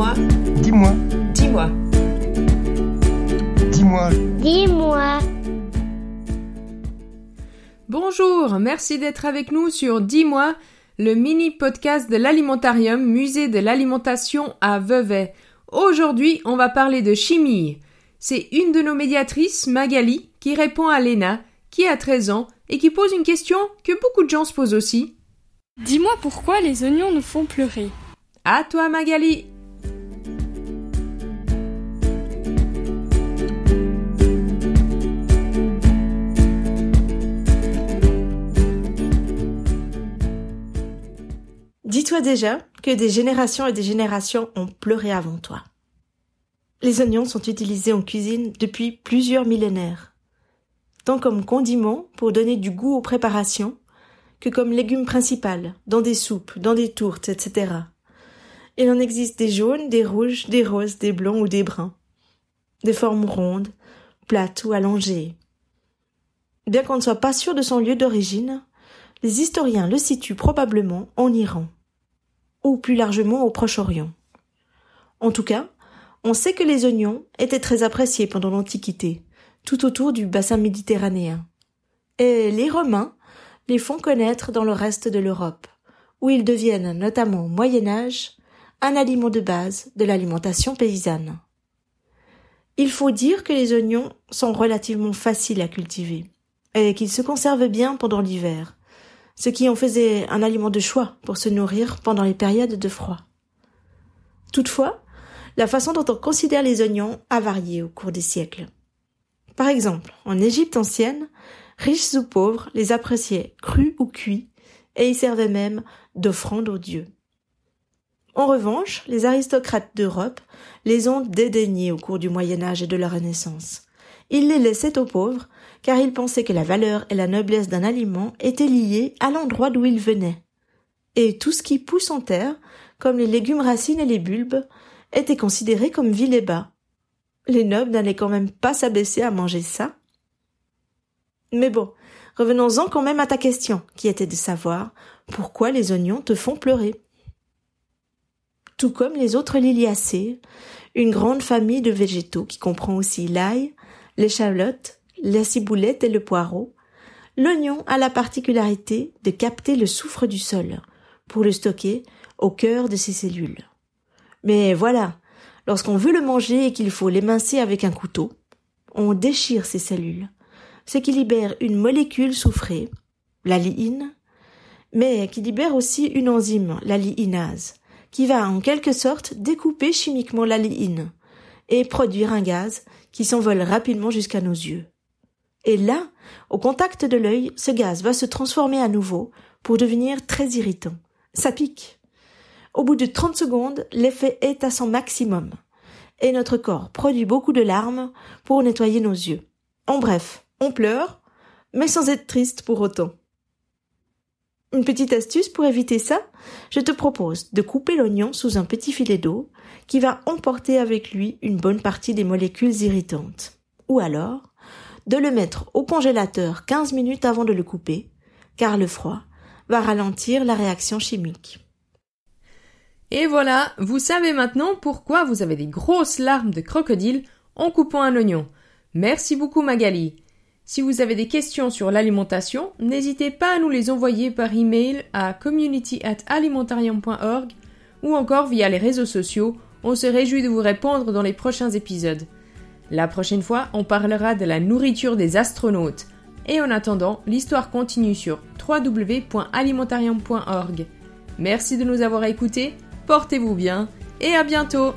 Dis-moi. Dis-moi. Dis-moi. Dis-moi. Dis-moi. Bonjour, merci d'être avec nous sur Dis-moi, le mini podcast de l'Alimentarium, musée de l'alimentation à Vevey. Aujourd'hui, on va parler de chimie. C'est une de nos médiatrices, Magali, qui répond à Léna, qui a 13 ans et qui pose une question que beaucoup de gens se posent aussi. Dis-moi pourquoi les oignons nous font pleurer. À toi, Magali. Dis-toi déjà que des générations et des générations ont pleuré avant toi. Les oignons sont utilisés en cuisine depuis plusieurs millénaires, tant comme condiment pour donner du goût aux préparations, que comme légume principal, dans des soupes, dans des tourtes, etc. Il en existe des jaunes, des rouges, des roses, des blancs ou des bruns, des formes rondes, plates ou allongées. Bien qu'on ne soit pas sûr de son lieu d'origine, les historiens le situent probablement en Iran, ou plus largement au Proche-Orient. En tout cas, on sait que les oignons étaient très appréciés pendant l'Antiquité, tout autour du bassin méditerranéen. Et les Romains les font connaître dans le reste de l'Europe, où ils deviennent, notamment au Moyen Âge, un aliment de base de l'alimentation paysanne. Il faut dire que les oignons sont relativement faciles à cultiver, et qu'ils se conservent bien pendant l'hiver, ce qui en faisait un aliment de choix pour se nourrir pendant les périodes de froid. Toutefois, la façon dont on considère les oignons a varié au cours des siècles. Par exemple, en Égypte ancienne, riches ou pauvres les appréciaient crus ou cuits, et y servaient même d'offrandes aux dieux. En revanche, les aristocrates d'Europe les ont dédaignés au cours du Moyen Âge et de la Renaissance. Ils les laissaient aux pauvres, car ils pensaient que la valeur et la noblesse d'un aliment étaient liées à l'endroit d'où il venait. Et tout ce qui pousse en terre, comme les légumes racines et les bulbes, était considéré comme vil et bas. Les nobles n'allaient quand même pas s'abaisser à manger ça. Mais bon, revenons-en quand même à ta question, qui était de savoir pourquoi les oignons te font pleurer. Tout comme les autres liliacées, une grande famille de végétaux qui comprend aussi l'ail, l'échalote, la ciboulette et le poireau, l'oignon a la particularité de capter le soufre du sol pour le stocker au cœur de ses cellules. Mais voilà, lorsqu'on veut le manger et qu'il faut l'émincer avec un couteau, on déchire ces cellules, ce qui libère une molécule soufrée, la liine, mais qui libère aussi une enzyme, la liinase, qui va en quelque sorte découper chimiquement la liine et produire un gaz qui s'envole rapidement jusqu'à nos yeux. Et là, au contact de l'œil, ce gaz va se transformer à nouveau pour devenir très irritant. Ça pique. Au bout de 30 secondes, l'effet est à son maximum. Et notre corps produit beaucoup de larmes pour nettoyer nos yeux. En bref, on pleure, mais sans être triste pour autant. Une petite astuce pour éviter ça, je te propose de couper l'oignon sous un petit filet d'eau qui va emporter avec lui une bonne partie des molécules irritantes. Ou alors, de le mettre au congélateur 15 minutes avant de le couper, car le froid va ralentir la réaction chimique. Et voilà, vous savez maintenant pourquoi vous avez des grosses larmes de crocodile en coupant un oignon. Merci beaucoup Magali. Si vous avez des questions sur l'alimentation, n'hésitez pas à nous les envoyer par email à community@alimentarium.org ou encore via les réseaux sociaux. On se réjouit de vous répondre dans les prochains épisodes. La prochaine fois, on parlera de la nourriture des astronautes. Et en attendant, l'histoire continue sur www.alimentarium.org. Merci de nous avoir écoutés, portez-vous bien et à bientôt